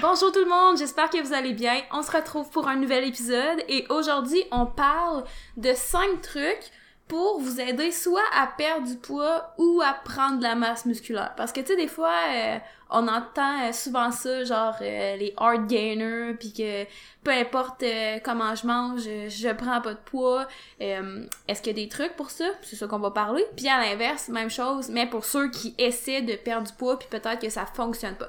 Bonjour tout le monde, j'espère que vous allez bien. On se retrouve pour un nouvel épisode et aujourd'hui on parle de 5 trucs pour vous aider soit à perdre du poids ou à prendre de la masse musculaire. Parce que tu sais, des fois, euh, on entend euh, souvent ça, genre euh, les hard gainers, puis que peu importe comment je mange, je prends pas de poids. Est-ce qu'il y a des trucs pour ça? C'est ça qu'on va parler. Puis à l'inverse, même chose, mais pour ceux qui essaient de perdre du poids, puis peut-être que ça fonctionne pas.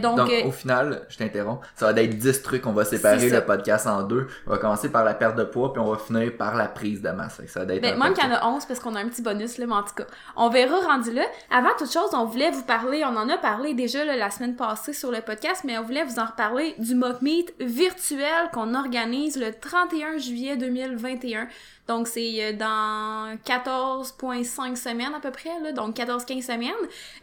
Donc, donc au final, je t'interromps, ça va être 10 trucs, on va séparer le podcast en deux. On va commencer par la perte de poids, puis on va finir par la prise de masse. Ça va être ben, même qu'il y en a 11 parce qu'on a un petit bonus, là, mais en tout cas, on verra rendu là. Avant toute chose, on voulait vous parler, on en a parlé déjà la semaine passée sur le podcast, mais on voulait vous en reparler du mock meet virtuel qu'on organise le 31 juillet 2021. Donc, c'est euh, dans 14,5 semaines à peu près, donc 14-15 semaines.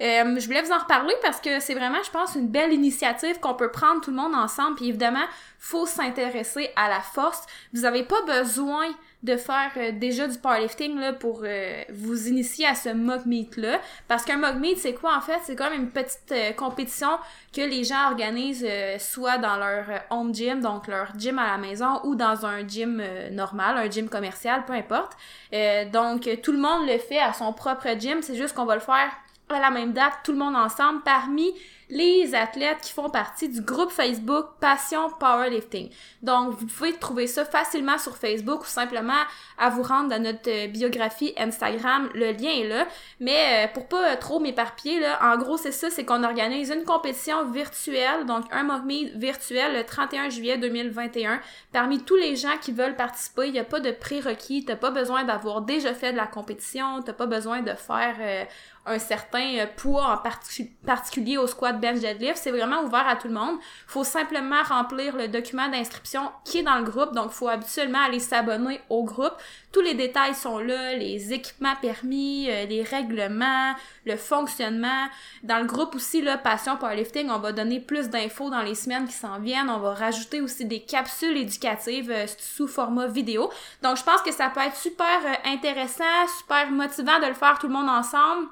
Euh, je voulais vous en reparler parce que c'est vraiment, je pense, une belle initiative qu'on peut prendre tout le monde ensemble. Puis évidemment, faut s'intéresser à la force. Vous avez pas besoin de faire euh, déjà du powerlifting là, pour euh, vous initier à ce mock meet là parce qu'un mock meet c'est quoi en fait? C'est comme une petite euh, compétition que les gens organisent soit dans leur home gym donc leur gym à la maison ou dans un gym normal un gym commercial peu importe. Donc tout le monde le fait à son propre gym. C'est juste qu'on va le faire à la même date tout le monde ensemble parmi les athlètes qui font partie du groupe Facebook Passion Powerlifting. Donc, vous pouvez trouver ça facilement sur Facebook ou simplement à vous rendre dans notre euh, biographie Instagram. Le lien est là. Mais euh, pour pas trop m'éparpiller, là, en gros, c'est ça, c'est qu'on organise une compétition virtuelle, donc un mock virtuel le 31 juillet 2021. Parmi tous les gens qui veulent participer, il n'y a pas de prérequis. T'as pas besoin d'avoir déjà fait de la compétition. T'as pas besoin de faire euh, un certain poids en particulier au squat bench deadlift, c'est vraiment ouvert à tout le monde. Faut simplement remplir le document d'inscription qui est dans le groupe, donc faut habituellement aller s'abonner au groupe. Tous les détails sont là, les équipements permis, euh, les règlements, le fonctionnement. Dans le groupe aussi, là, Passion Powerlifting, on va donner plus d'infos dans les semaines qui s'en viennent. On va rajouter aussi des capsules éducatives euh, sous format vidéo. Donc, je pense que ça peut être super euh, intéressant, super motivant de le faire tout le monde ensemble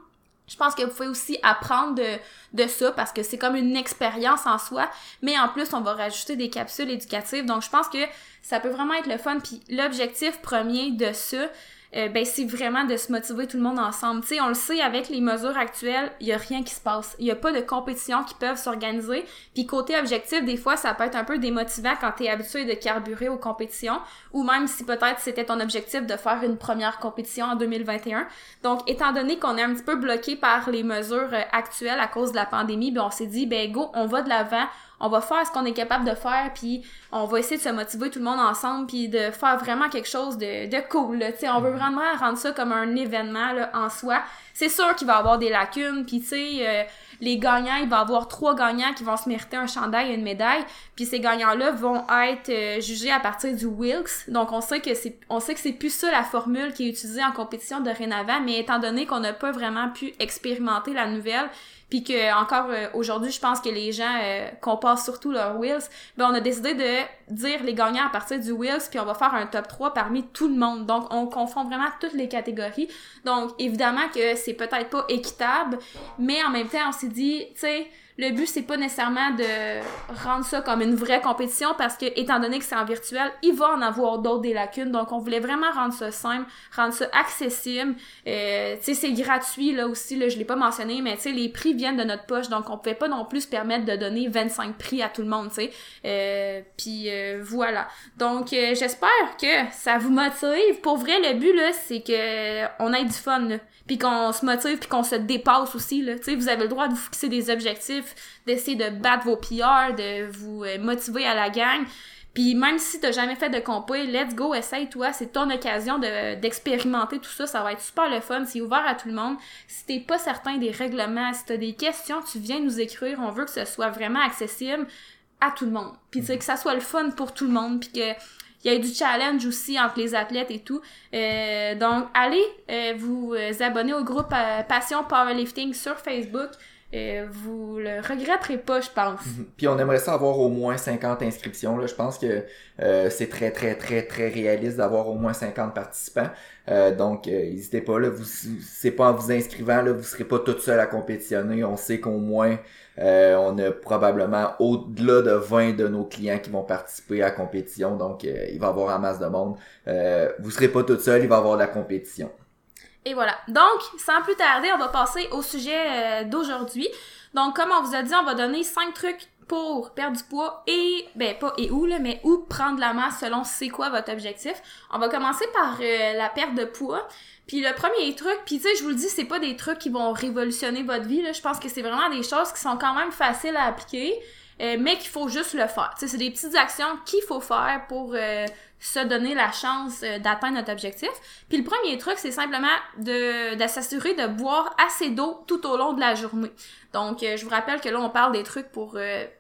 je pense que vous pouvez aussi apprendre de, de ça parce que c'est comme une expérience en soi, mais en plus on va rajouter des capsules éducatives. Donc je pense que ça peut vraiment être le fun. Puis l'objectif premier de ça, euh, ben c'est vraiment de se motiver tout le monde ensemble. Tu sais, on le sait avec les mesures actuelles, il y a rien qui se passe. Il y a pas de compétition qui peuvent s'organiser. Puis côté objectif, des fois ça peut être un peu démotivant quand tu es habitué de carburer aux compétitions ou même si peut-être c'était ton objectif de faire une première compétition en 2021. Donc étant donné qu'on est un petit peu bloqué par les mesures euh, actuelles à cause de la pandémie, ben on s'est dit ben go, on va de l'avant, on va faire ce qu'on est capable de faire, puis on va essayer de se motiver tout le monde ensemble, puis de faire vraiment quelque chose de, de cool. Là. on veut vraiment rendre ça comme un événement là, en soi. C'est sûr qu'il va y avoir des lacunes, puis tu sais, euh, les gagnants, il va y avoir trois gagnants qui vont se mériter un chandail et une médaille, puis ces gagnants-là vont être euh, jugés à partir du Wilkes. Donc on sait que c'est on sait que c'est plus ça la formule qui est utilisée en compétition de dorénavant, mais étant donné qu'on n'a pas vraiment pu expérimenter la nouvelle, puis que encore euh, aujourd'hui, je pense que les gens euh, comparent surtout leurs wheels, ben on a décidé de dire les gagnants à partir du wheels, puis on va faire un top 3 parmi tout le monde. Donc on confond vraiment toutes les catégories. Donc évidemment que c'est peut-être pas équitable, mais en même temps, on s'est dit, tu sais, le but c'est pas nécessairement de rendre ça comme une vraie compétition parce que étant donné que c'est en virtuel, il va en avoir d'autres des lacunes. Donc on voulait vraiment rendre ça simple, rendre ça accessible. Euh, tu sais c'est gratuit là aussi là, je l'ai pas mentionné mais tu sais les prix viennent de notre poche donc on pouvait pas non plus se permettre de donner 25 prix à tout le monde, tu sais. Euh, puis euh, voilà. Donc euh, j'espère que ça vous motive. Pour vrai le but là, c'est que on ait du fun là puis qu'on se motive puis qu'on se dépasse aussi là. Tu sais, vous avez le droit de vous fixer des objectifs, d'essayer de battre vos PR, de vous euh, motiver à la gang. Puis même si t'as jamais fait de compé, let's go, essaye-toi, c'est ton occasion de, d'expérimenter tout ça, ça va être super le fun, c'est ouvert à tout le monde. Si t'es pas certain des règlements, si t'as des questions, tu viens nous écrire, on veut que ce soit vraiment accessible à tout le monde. Puis tu sais, que ça soit le fun pour tout le monde, puis que il y a eu du challenge aussi entre les athlètes et tout. Euh, donc, allez euh, vous euh, abonner au groupe Passion Powerlifting sur Facebook. euh, vous le regretterez pas, je pense. Mhm. Puis on aimerait ça avoir au moins 50 inscriptions. Là. Je pense que euh, c'est très, très, très, très réaliste d'avoir au moins 50 participants. Euh, donc, n'hésitez pas. Là, vous, c'est pas en vous inscrivant, là, vous serez pas toute seule à compétitionner. On sait qu'au moins, on a probablement au-delà de 20 de nos clients qui vont participer à la compétition. Donc, il va y avoir un masse de monde. vous serez pas toute seule, il va y avoir de la compétition. Et voilà. Donc, sans plus tarder, on va passer au sujet euh, d'aujourd'hui. Donc, comme on vous a dit, on va donner cinq trucs pour perdre du poids et, ben pas et où, là, mais où prendre la masse selon c'est quoi votre objectif. On va commencer par euh, la perte de poids. Puis le premier truc, puis tu sais, je vous le dis, c'est pas des trucs qui vont révolutionner votre vie, là. Je pense que c'est vraiment des choses qui sont quand même faciles à appliquer. Euh, mais qu'il faut juste le faire. c'est des petites actions qu'il faut faire pour euh, se donner la chance d'atteindre notre objectif. Puis le premier truc, c'est simplement de, de s'assurer de boire assez d'eau tout au long de la journée. Donc, je vous rappelle que là, on parle des trucs pour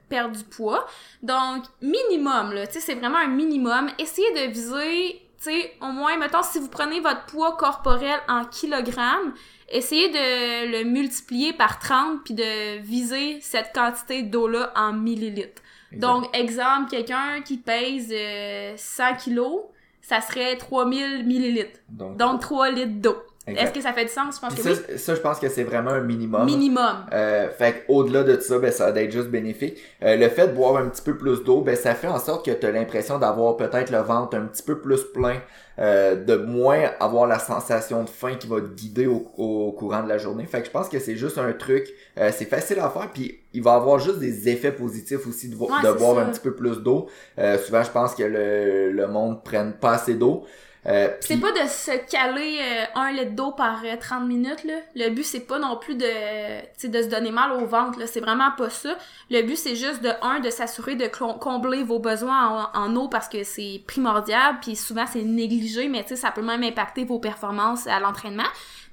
perdre du poids. Donc, minimum, là, tu sais, c'est vraiment un minimum. Essayez de viser tu sais, au moins, mettons, si vous prenez votre poids corporel en kilogrammes, essayez de le multiplier par 30 puis de viser cette quantité d'eau-là en millilitres. Donc, exemple, quelqu'un qui pèse 100 euh, kilos, ça serait 3000 millilitres. Donc, Donc 3 litres d'eau. Est-ce que ça fait du sens? Je pense que ça, oui. Ça, je pense que c'est vraiment un minimum. Minimum. Euh, fait au-delà de ça, ben, ça va être juste bénéfique. Euh, le fait de boire un petit peu plus d'eau, ben, ça fait en sorte que tu as l'impression d'avoir peut-être le ventre un petit peu plus plein, euh, de moins avoir la sensation de faim qui va te guider au, au courant de la journée. Fait que je pense que c'est juste un truc, euh, c'est facile à faire, puis il va avoir juste des effets positifs aussi de, de boire un petit peu plus d'eau. Euh, souvent, je pense que le, le monde prenne pas assez d'eau. Euh, c'est pas de se caler euh, un litre d'eau par 30 euh, minutes là. Le but c'est pas non plus de de se donner mal au ventre là, c'est vraiment pas ça. Le but c'est juste de un de s'assurer de combler vos besoins en, en eau parce que c'est primordial puis souvent c'est négligé mais tu sais ça peut même impacter vos performances à l'entraînement.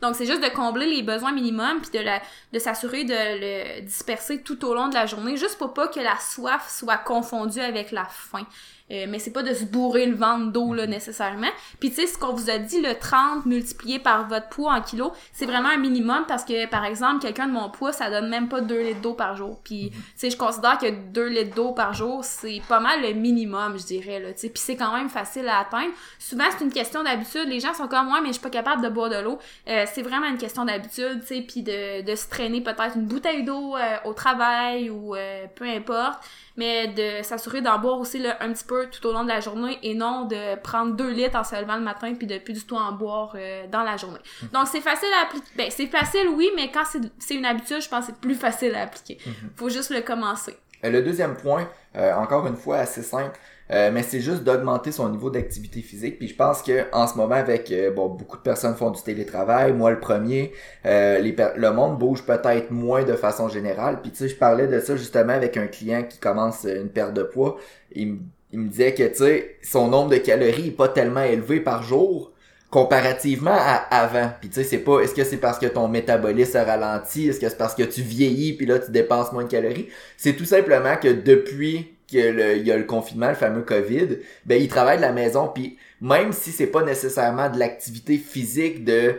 Donc, c'est juste de combler les besoins minimums puis de, la, de s'assurer de le disperser tout au long de la journée, juste pour pas que la soif soit confondue avec la faim. Euh, mais c'est pas de se bourrer le ventre d'eau là nécessairement. Puis tu sais ce qu'on vous a dit le 30 multiplié par votre poids en kilos, c'est vraiment un minimum parce que par exemple quelqu'un de mon poids ça donne même pas 2 litres d'eau par jour. Puis tu sais je considère que 2 litres d'eau par jour c'est pas mal le minimum je dirais là. Tu sais puis c'est quand même facile à atteindre. Souvent c'est une question d'habitude. Les gens sont comme moi mais je suis pas capable de boire de l'eau. Euh, c'est vraiment une question d'habitude tu sais puis de, de se traîner peut-être une bouteille d'eau euh, au travail ou peu importe mais de s'assurer d'en boire aussi là, un petit peu tout au long de la journée et non de prendre deux litres en se levant le matin puis de plus du tout en boire euh, dans la journée. Mhm. Donc c'est facile à appliquer. Ben c'est facile oui, mais quand c'est une habitude, je pense que c'est plus facile à appliquer. Mhm. Faut juste le commencer. Euh, le deuxième point, euh, encore une fois assez simple, euh, mais c'est juste d'augmenter son niveau d'activité physique. Puis je pense que en ce moment, avec beaucoup de personnes font du télétravail, moi le premier, le monde bouge peut-être moins de façon générale. Puis tu sais, je parlais de ça justement avec un client qui commence une perte de poids. Il, il me disait que tu sais, son nombre de calories est pas tellement élevé par jour comparativement à avant. Puis tu sais, c'est pas est-ce que c'est parce que ton métabolisme a ralenti, est-ce que c'est parce que tu vieillis puis là tu dépenses moins de calories, c'est tout simplement que depuis il y a le confinement, le fameux COVID, ben il travaille de la maison puis même si c'est pas nécessairement de l'activité physique de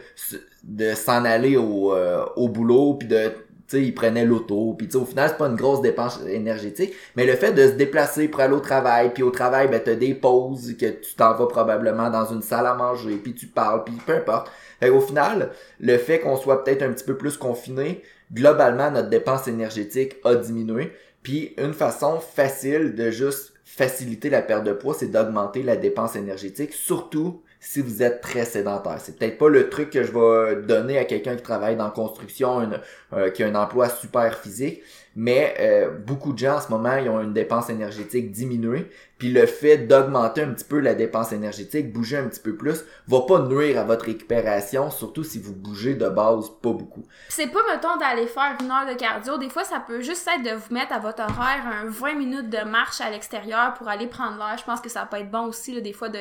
de s'en aller au, euh, au boulot puis de sais il l'auto puis au final c'est pas une grosse dépense énergétique mais le fait de se déplacer pour aller au travail puis au travail ben t'as des pauses que tu t'en vas probablement dans une salle à manger puis tu parles puis peu importe. Fait au final le fait qu'on soit peut-être un petit peu plus confiné globalement notre dépense énergétique a diminué. Puis une façon facile de juste faciliter la perte de poids, c'est d'augmenter la dépense énergétique, surtout si vous êtes très sédentaire. C'est peut-être pas le truc que je vais donner à quelqu'un qui travaille dans construction, euh, qui a un emploi super physique, mais euh, beaucoup de gens en ce moment ils ont une dépense énergétique diminuée. Puis le fait d'augmenter un petit peu la dépense énergétique bouger un petit peu plus va pas nuire à votre récupération surtout si vous bougez de base pas beaucoup. C'est pas mettons d'aller faire une heure de cardio. Des fois ça peut juste être de vous mettre à votre horaire un 20 minutes de marche à l'extérieur pour aller prendre l'air. Je pense que ça peut être bon aussi là, des fois de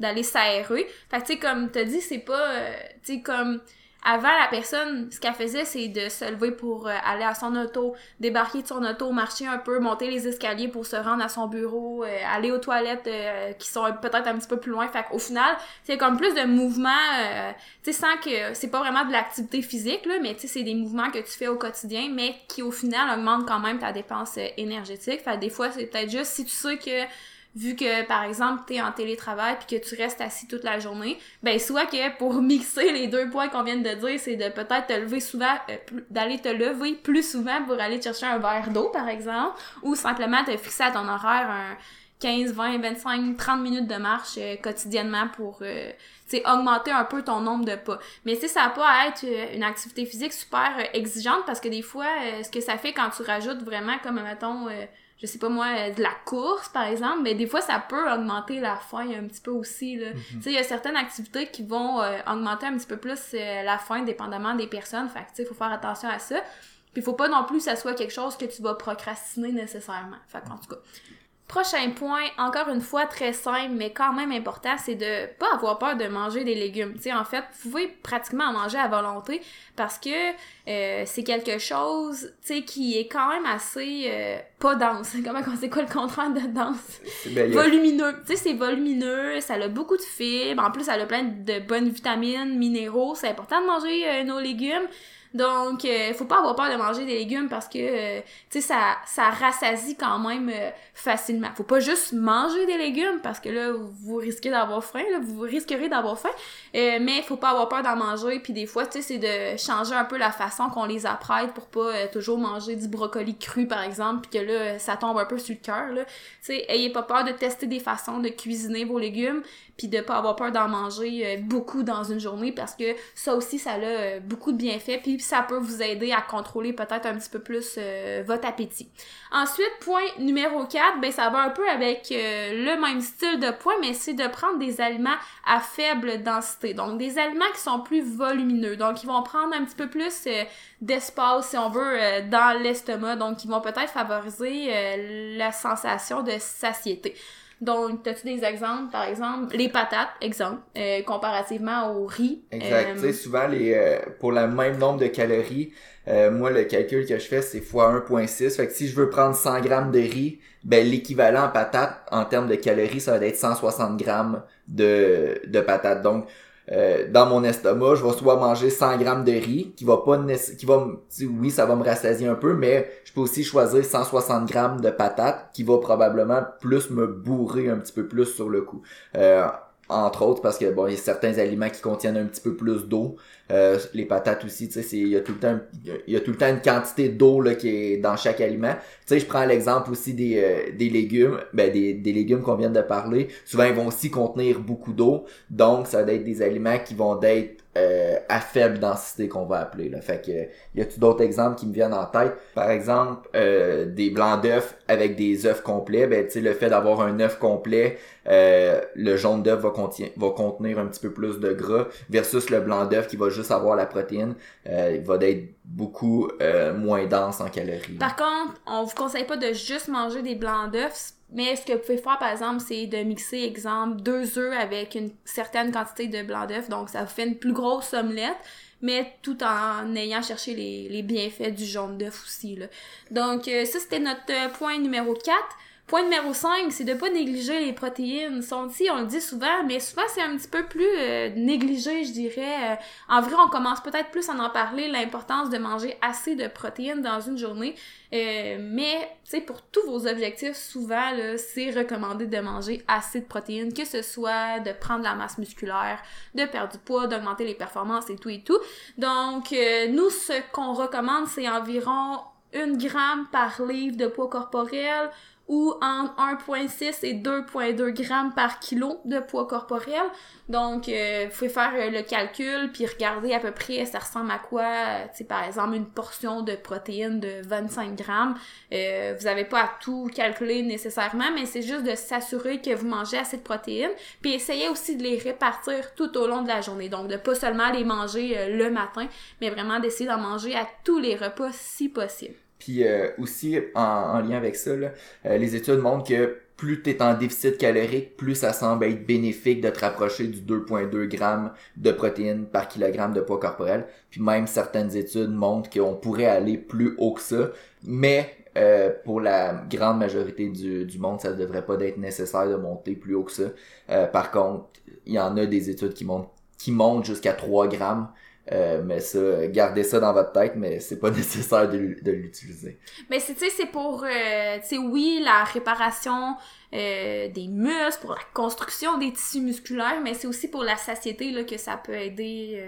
d'aller s'aérer. Fait que tu sais comme t'as dit c'est pas euh, tu sais comme avant, la personne, ce qu'elle faisait, c'est de se lever pour euh, aller à son auto, débarquer de son auto, marcher un peu, monter les escaliers pour se rendre à son bureau, euh, aller aux toilettes euh, qui sont peut-être un petit peu plus loin. Fait qu'au final, c'est comme plus de mouvements, tu sais, sans que c'est pas vraiment de l'activité physique, là, mais tu sais, c'est des mouvements que tu fais au quotidien, mais qui au final augmentent quand même ta dépense énergétique. Fait des fois, c'est peut-être juste si tu sais que vu que par exemple tu es en télétravail puis que tu restes assis toute la journée, ben soit que pour mixer les deux points qu'on vient de dire, c'est de peut-être te lever souvent euh, d'aller te lever plus souvent pour aller chercher un verre d'eau par exemple ou simplement te fixer à ton horaire un 15, 20, 25, 30 minutes de marche euh, quotidiennement pour euh, augmenter un peu ton nombre de pas. Mais si ça va pas être une activité physique super exigeante parce que des fois ce que ça fait quand tu rajoutes vraiment comme mettons je sais pas moi, de la course, par exemple, mais des fois, ça peut augmenter la faim un petit peu aussi, là. Mhm. Tu sais, il y a certaines activités qui vont euh, augmenter un petit peu plus euh, la faim, dépendamment des personnes. Fait que, tu sais, faut faire attention à ça. Puis, faut pas non plus que ça soit quelque chose que tu vas procrastiner nécessairement. Fait en tout cas, Prochain point, encore une fois très simple, mais quand même important, c'est de pas avoir peur de manger des légumes. Tu sais, en fait, vous pouvez pratiquement en manger à volonté parce que euh, c'est quelque chose, qui est quand même assez euh, pas dense. Comment c'est quoi le contraire de dense? Volumineux. Tu sais, c'est volumineux, ça a beaucoup de fibres. En plus, ça a plein de bonnes vitamines, minéraux. C'est important de manger euh, nos légumes. Donc, euh, faut pas avoir peur de manger des légumes parce que, euh, tu sais, ça, ça rassasie quand même euh, facilement. Faut pas juste manger des légumes parce que là, vous risquez d'avoir faim, là, vous risquerez d'avoir faim. Euh, mais faut pas avoir peur d'en manger. Puis des fois, tu sais, c'est de changer un peu la façon qu'on les apprête pour pas toujours manger du brocoli cru, par exemple, puis que là, ça tombe un peu sur le cœur, là. Tu sais, ayez pas peur de tester des façons de cuisiner vos légumes puis de pas avoir peur d'en manger beaucoup dans une journée parce que ça aussi ça a beaucoup de bienfaits ça peut vous aider à contrôler peut-être un petit peu plus euh, votre appétit. Ensuite, point numéro 4, ben ça va un peu avec euh, le même style de point, mais c'est de prendre des aliments à faible densité. Donc des aliments qui sont plus volumineux. Donc ils vont prendre un petit peu plus euh, d'espace, si on veut, dans l'estomac. Donc ils vont peut-être favoriser la sensation de satiété. Donc, as-tu des exemples, par exemple, les patates, exemple, euh, comparativement au riz? Exact. Euh, tu sais, souvent, les, euh, pour le même nombre de calories, moi, le calcul que je fais, c'est fois 1.6. Fait que si je veux prendre 100 grammes de riz, ben, l'équivalent en patates, en termes de calories, ça va être 160 grammes de, de patates. Donc, euh, dans mon estomac, je vais soit manger 100 grammes de riz, qui va pas qui va, oui, ça va me rassasier un peu, mais je peux aussi choisir 160 grammes de patates, qui va probablement plus me bourrer un petit peu plus sur le coup. Euh, entre autres parce que bon il y a certains aliments qui contiennent un petit peu plus d'eau euh, les patates aussi tu sais il y a tout le temps il y a tout le temps une quantité d'eau là qui est dans chaque aliment tu sais je prends l'exemple aussi des, euh, des légumes ben des, des légumes qu'on vient de parler souvent ils vont aussi contenir beaucoup d'eau donc ça va être des aliments qui vont être euh, à faible densité qu'on va appeler. Là. Fait que y a-tu d'autres exemples qui me viennent en tête? Par exemple, des blancs d'œufs avec des œufs complets. Ben, tu le fait d'avoir un œuf complet, euh, le jaune d'œuf va, va contenir un petit peu plus de gras versus le blanc d'œuf qui va juste avoir la protéine. il va être beaucoup moins dense en calories. Par contre, on vous conseille pas de juste manger des blancs d'œufs mais ce que vous pouvez faire, par exemple, c'est de mixer, exemple, deux œufs avec une certaine quantité de blanc d'œuf. Donc, ça vous fait une plus grosse omelette, mais tout en ayant cherché les, les bienfaits du jaune d'œuf aussi. Là. Donc, euh, ça, c'était notre euh, point numéro 4. Point numéro 5, c'est de pas négliger les protéines. Sont on le dit souvent, mais souvent c'est un petit peu plus euh, négligé, je dirais. Euh, en vrai, on commence peut-être plus à en parler, l'importance de manger assez de protéines dans une journée. Euh, mais, tu sais, pour tous vos objectifs, souvent, c'est recommandé de manger assez de protéines, que ce soit de prendre la masse musculaire, de perdre du poids, d'augmenter les performances et tout et tout. Donc, nous, ce qu'on recommande, c'est environ 1 gramme par livre de poids corporel, ou entre 1,6 et 2,2 grammes par kilo de poids corporel. Donc, euh, vous pouvez faire euh, le calcul puis regarder à peu près ça ressemble à quoi, euh, tu sais, par exemple, une portion de protéines de 25 grammes. Euh, vous n'avez pas à tout calculer nécessairement, mais c'est juste de s'assurer que vous mangez assez de protéines. Puis essayez aussi de les répartir tout au long de la journée. Donc, de pas seulement les manger le matin, mais vraiment d'essayer d'en manger à tous les repas si possible. Puis euh, aussi, en, lien avec ça, euh, les études montrent que plus tu es en déficit calorique, plus ça semble être bénéfique de te rapprocher du 2.2 grammes de protéines par kilogramme de poids corporel. Puis même certaines études montrent qu'on pourrait aller plus haut que ça, mais euh, pour la grande majorité du, du monde, ça ne devrait pas être nécessaire de monter plus haut que ça. Euh, par contre, il y en a des études qui montent qui montent jusqu'à 3 grammes. Euh, mais ça, gardez ça dans votre tête, mais c'est pas nécessaire de, l'utiliser. Mais tu sais, c'est pour, euh, tu sais, oui, la réparation euh, des muscles, pour la construction des tissus musculaires, mais c'est aussi pour la satiété là, que ça peut aider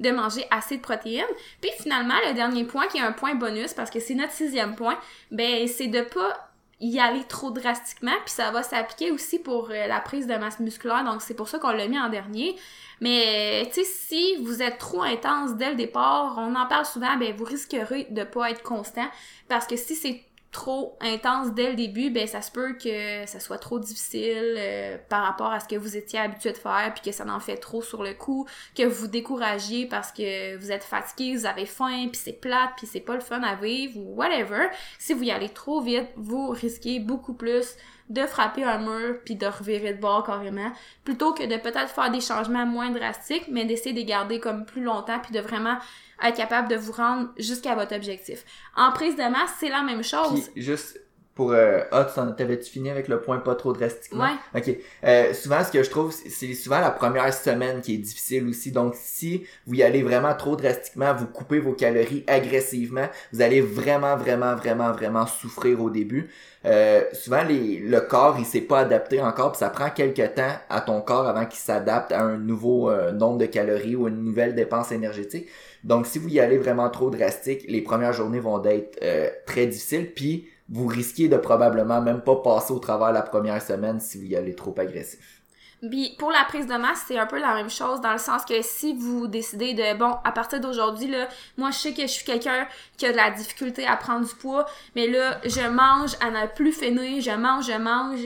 de manger assez de protéines. Puis finalement, le dernier point, qui est un point bonus, parce que c'est notre sixième point, ben c'est de pas y aller trop drastiquement, puis ça va s'appliquer aussi pour la prise de masse musculaire, donc c'est pour ça qu'on l'a mis en dernier. Mais, tu sais, si vous êtes trop intense dès le départ, on en parle souvent, ben, vous risquerez de pas être constant. Parce que si c'est trop intense dès le début, ben ça se peut que ça soit trop difficile euh, par rapport à ce que vous étiez habitué de faire, puis que ça en fait trop sur le coup, que vous vous découragiez parce que vous êtes fatigué, vous avez faim, puis c'est plate, puis c'est pas le fun à vivre ou whatever. Si vous y allez trop vite, vous risquez beaucoup plus de frapper un mur puis de revirer de bord carrément, plutôt que de peut-être faire des changements moins drastiques, mais d'essayer de les garder comme plus longtemps puis de vraiment être capable de vous rendre jusqu'à votre objectif. En prise de masse, c'est la même chose. juste pour euh, ah tu t'avais-tu fini avec le point pas trop drastiquement? Ouais. ok. Euh, souvent ce que je trouve c'est souvent la première semaine qui est difficile aussi. Donc si vous y allez vraiment trop drastiquement vous coupez vos calories agressivement vous allez vraiment vraiment vraiment vraiment souffrir au début. Euh, souvent les, le corps il s'est pas adapté encore puis ça prend quelques temps à ton corps avant qu'il s'adapte à un nouveau euh, nombre de calories ou une nouvelle dépense énergétique. Donc si vous y allez vraiment trop drastique les premières journées vont être euh, très difficiles. Puis vous risquez de probablement même pas passer au travers la première semaine si vous y allez trop agressif. Puis pour la prise de masse, c'est un peu la même chose dans le sens que si vous décidez de bon, à partir d'aujourd'hui là, moi je sais que je suis quelqu'un qui a de la difficulté à prendre du poids, mais là je mange à ne plus finir, je mange, je mange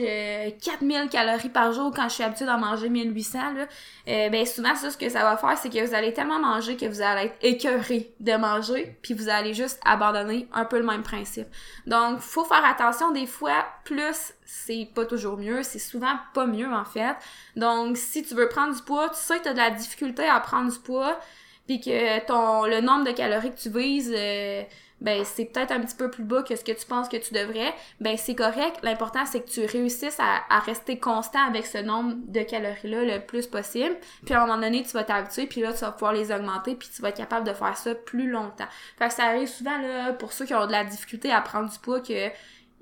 4000 euh, calories par jour quand je suis habituée d'en manger 1800 là. Euh, ben souvent ça ce que ça va faire c'est que vous allez tellement manger que vous allez être écœuré de manger, puis vous allez juste abandonner un peu le même principe. Donc faut faire attention des fois plus c'est pas toujours mieux, c'est souvent pas mieux en fait. Donc si tu veux prendre du poids, tu sais que tu as de la difficulté à prendre du poids, puis que ton le nombre de calories que tu vises euh, ben c'est peut-être un petit peu plus bas que ce que tu penses que tu devrais, ben c'est correct. L'important c'est que tu réussisses à, rester constant avec ce nombre de calories là le plus possible. Puis à un moment donné, tu vas t'habituer, puis là tu vas pouvoir les augmenter, puis tu vas être capable de faire ça plus longtemps. Fait que ça arrive souvent là pour ceux qui ont de la difficulté à prendre du poids que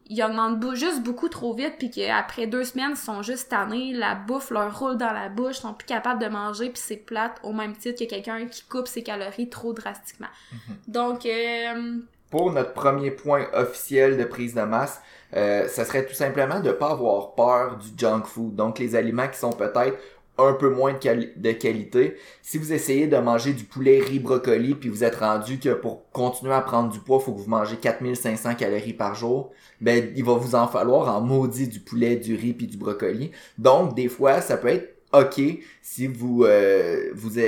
ils augmentent juste beaucoup trop vite puis qu'après deux semaines ils sont juste tannés la bouffe leur roule dans la bouche ils sont plus capables de manger puis c'est plate au même titre que quelqu'un qui coupe ses calories trop drastiquement mhm. donc euh... pour notre premier point officiel de prise de masse euh, ça serait tout simplement de pas avoir peur du junk food donc les aliments qui sont peut-être un peu moins de, qualité. Si vous essayez de manger du poulet riz brocoli puis vous êtes rendu que pour continuer à prendre du poids, faut que vous mangez 4500 calories par jour, ben il va vous en falloir en maudit du poulet, du riz puis du brocoli. Donc des fois, ça peut être OK si vous euh, vous,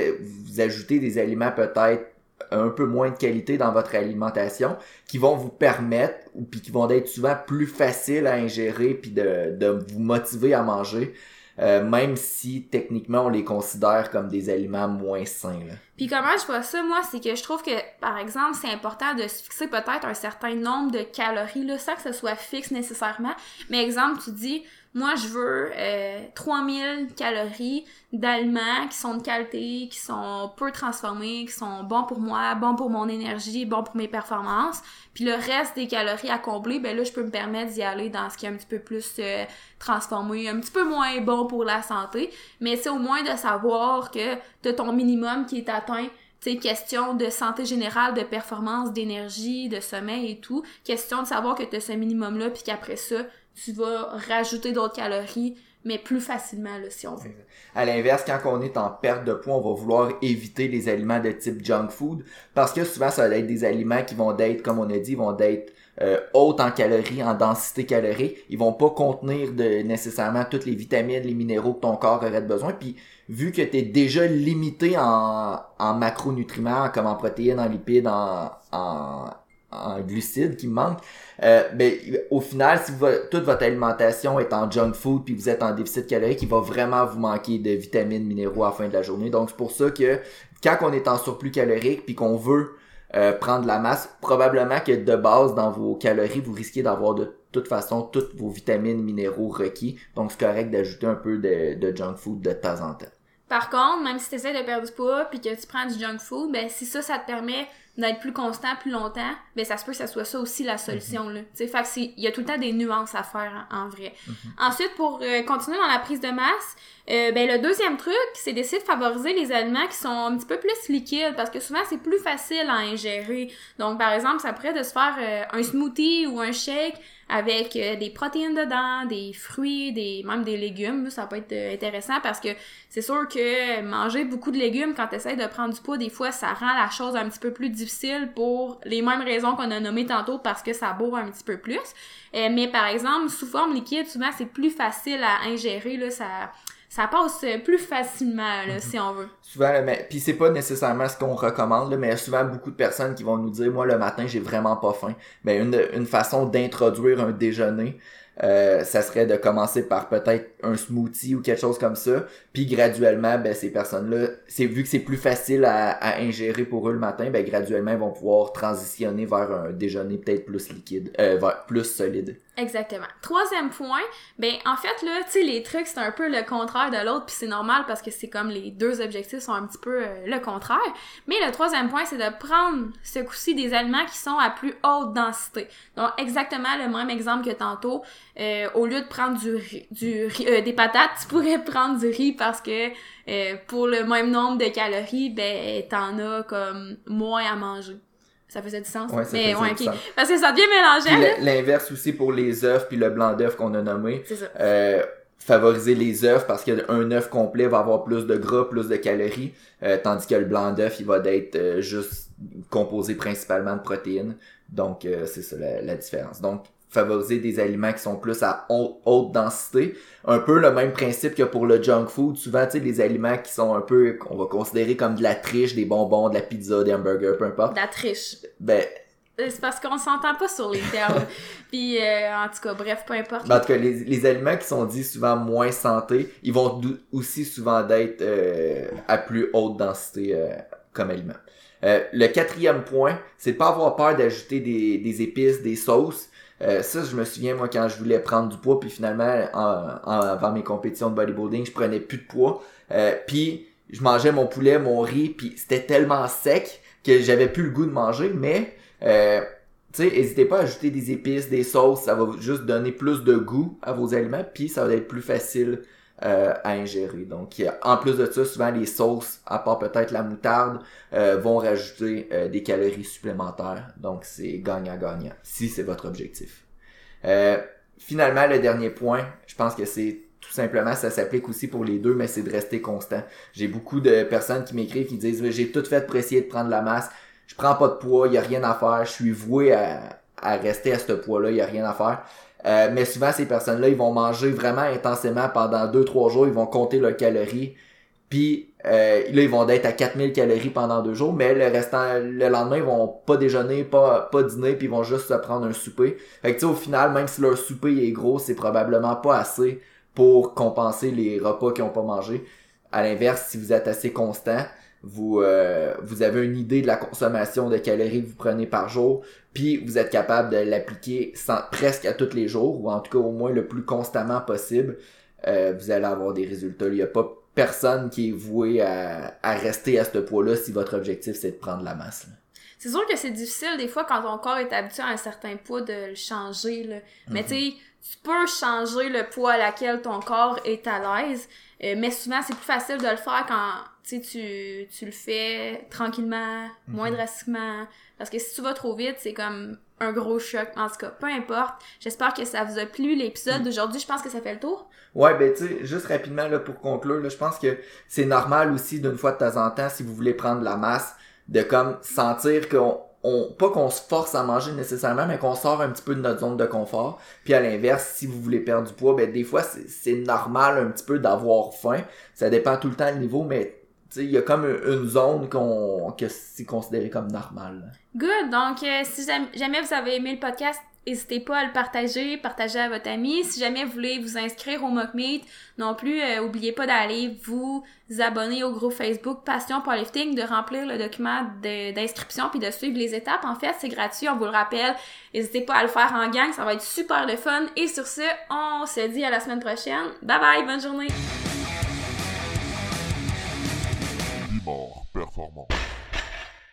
ajoutez des aliments peut-être un peu moins de qualité dans votre alimentation qui vont vous permettre ou puis qui vont être souvent plus faciles à ingérer puis de vous motiver à manger euh, même si techniquement on les considère comme des aliments moins sains. Puis comment je vois ça, moi, c'est que je trouve que, par exemple, c'est important de se fixer peut-être un certain nombre de calories, là, sans que ce soit fixe nécessairement. Mais exemple, tu dis, moi, je veux euh, 3000 calories d'aliments qui sont de qualité, qui sont peu transformés, qui sont bons pour moi, bons pour mon énergie, bons pour mes performances. Puis le reste des calories à combler, ben là, je peux me permettre d'y aller dans ce qui est un petit peu plus euh, transformé, un petit peu moins bon pour la santé. Mais c'est au moins de savoir que tu ton minimum qui est atteint sais, question de santé générale, de performance, d'énergie, de sommeil et tout. Question de savoir que tu as ce minimum-là, puis qu'après ça, tu vas rajouter d'autres calories, mais plus facilement, là, si on veut. À l'inverse, quand on est en perte de poids, on va vouloir éviter les aliments de type junk food, parce que souvent, ça va être des aliments qui vont être, comme on a dit, vont être euh, hautes en calories, en densité calorique. Ils vont pas contenir de nécessairement toutes les vitamines, les minéraux que ton corps aurait besoin. Puis vu que tu es déjà limité en, en macronutriments, comme en protéines, en lipides, en, en en glucides qui me manquent. Euh, mais au final, si toute votre alimentation est en junk food puis vous êtes en déficit calorique, il va vraiment vous manquer de vitamines, minéraux à la fin de la journée. Donc c'est pour ça que quand on est en surplus calorique puis qu'on veut euh, prendre la masse, probablement que de base dans vos calories, vous risquez d'avoir de toute façon toutes vos vitamines, minéraux requis. Donc c'est correct d'ajouter un peu de, de junk food de temps en temps. Par contre, même si tu essaies de perdre du poids puis que tu prends du junk food, ben si ça, ça te permet d'être plus constant plus longtemps, ben ça se peut que ça soit ça aussi la solution fait que il y a tout le temps des nuances à faire en, vrai. Mhm. Ensuite, pour euh, continuer dans la prise de masse, euh, ben le deuxième truc, c'est d'essayer de favoriser les aliments qui sont un petit peu plus liquides parce que souvent c'est plus facile à ingérer. Donc par exemple, ça pourrait de se faire euh, un smoothie ou un shake avec euh, des protéines dedans, des fruits, des même des légumes, ça peut être intéressant parce que c'est sûr que manger beaucoup de légumes quand tu essaies de prendre du poids, des fois ça rend la chose un petit peu plus difficile pour les mêmes raisons qu'on a nommées tantôt parce que ça bourre un petit peu plus. mais par exemple, sous forme liquide, souvent c'est plus facile à ingérer là, ça ça passe plus facilement, là, mhm. si on veut. Souvent, mais puis c'est pas nécessairement ce qu'on recommande, là, mais il y a souvent beaucoup de personnes qui vont nous dire, moi le matin j'ai vraiment pas faim. Mais une, une façon d'introduire un déjeuner, euh, ça serait de commencer par peut-être un smoothie ou quelque chose comme ça, puis graduellement, ben ces personnes-là, c'est vu que c'est plus facile à, à, ingérer pour eux le matin, ben graduellement ils vont pouvoir transitionner vers un déjeuner peut-être plus liquide, euh, vers plus solide. Exactement. Troisième point, ben en fait là, tu sais les trucs c'est un peu le contraire de l'autre puis c'est normal parce que c'est comme les deux objectifs sont un petit peu euh, le contraire. Mais le troisième point c'est de prendre ce coup-ci des aliments qui sont à plus haute densité. Donc exactement le même exemple que tantôt. Euh, au lieu de prendre du riz, du euh, des patates, tu pourrais prendre du riz parce que pour le même nombre de calories, ben t'en as comme moins à manger. Ça faisait du sens. Ouais, ça mais ouais, du Parce que ça devient mélangé. L'inverse aussi pour les œufs puis le blanc d'œuf qu'on a nommé. C'est ça. Euh, favoriser les œufs parce qu'un œuf complet va avoir plus de gras, plus de calories, euh, tandis que le blanc d'œuf, il va être euh, juste composé principalement de protéines. Donc, euh, c'est ça la, la, différence. Donc, favoriser des aliments qui sont plus à haute densité. Un peu le même principe que pour le junk food. Souvent, tu sais, les aliments qui sont un peu, qu'on va considérer comme de la triche, des bonbons, de la pizza, des hamburgers, peu importe. De la triche. Ben, euh, c'est parce qu'on s'entend pas sur les termes. Puis, euh, en tout cas, bref, peu importe. Ben, en tout cas, les, les, aliments qui sont dits souvent moins santé, ils vont aussi souvent d'être euh, à plus haute densité comme aliments. le quatrième point, c'est de pas avoir peur d'ajouter des, des épices, des sauces. Euh, ça, je me souviens, moi, quand je voulais prendre du poids, puis finalement, en, avant mes compétitions de bodybuilding, je prenais plus de poids. Euh, puis, je mangeais mon poulet, mon riz, puis c'était tellement sec que j'avais plus le goût de manger, mais... Euh, tu sais, n'hésitez pas à ajouter des épices, des sauces, ça va juste donner plus de goût à vos aliments, puis ça va être plus facile euh, à ingérer. Donc, en plus de ça, souvent les sauces, à part peut-être la moutarde, euh, vont rajouter euh, des calories supplémentaires. Donc, c'est gagnant-gagnant, si c'est votre objectif. finalement, le dernier point, je pense que c'est tout simplement, ça s'applique aussi pour les deux, mais c'est de rester constant. J'ai beaucoup de personnes qui m'écrivent qui disent j'ai tout fait pour essayer de prendre la masse, je prends pas de poids, il y a rien à faire, je suis voué à, à rester à ce poids-là, il y a rien à faire. Euh, mais souvent, ces personnes-là, ils vont manger vraiment intensément pendant 2-3 jours, ils vont compter leurs calories. Puis euh, là, ils vont être à 4000 calories pendant deux jours, mais le restant, le lendemain, ils vont pas déjeuner, pas, pas dîner, puis ils vont juste se prendre un souper. Fait que tu sais, au final, même si leur souper est gros, c'est probablement pas assez pour compenser les repas qu'ils ont pas mangé. À l'inverse, si vous êtes assez constant, vous, euh, vous avez une idée de la consommation de calories que vous prenez par jour, puis vous êtes capable de l'appliquer presque à tous les jours, ou en tout cas au moins le plus constamment possible, euh, vous allez avoir des résultats. Il n'y a pas personne qui est voué à, à rester à ce poids-là si votre objectif c'est de prendre la masse. C'est sûr que c'est difficile des fois quand ton corps est habitué à un certain poids de le changer. Là. Mais mhm. tu sais, tu peux changer le poids à laquelle ton corps est à l'aise, euh, mais souvent c'est plus facile de le faire quand tu, tu le fais tranquillement, moins mhm. drastiquement. Parce que si tu vas trop vite, c'est comme un gros choc. En tout cas, peu importe. J'espère que ça vous a plu l'épisode mhm. d'aujourd'hui. Je pense que ça fait le tour. Ouais, ben tu sais, juste rapidement là pour conclure, là, je pense que c'est normal aussi d'une fois de temps en temps, si vous voulez prendre la masse, de comme sentir qu'on on, pas qu'on se force à manger nécessairement, mais qu'on sort un petit peu de notre zone de confort. Puis à l'inverse, si vous voulez perdre du poids, ben des fois c'est normal un petit peu d'avoir faim. Ça dépend tout le temps le niveau, mais il y a comme une zone qu'on que c'est considéré comme normal. Good. Donc, euh, si jamais vous avez aimé le podcast, N'hésitez pas à le partager, partager à votre ami. Si jamais vous voulez vous inscrire au Mock Meet, non plus, euh, oubliez pas d'aller vous abonner au groupe Facebook Passion Powerlifting, de remplir le document d'inscription puis de suivre les étapes. En fait, c'est gratuit, on vous le rappelle. N'hésitez pas à le faire en gang, ça va être super le fun. Et sur ce, on se dit à la semaine prochaine. Bye bye, bonne journée. Performant.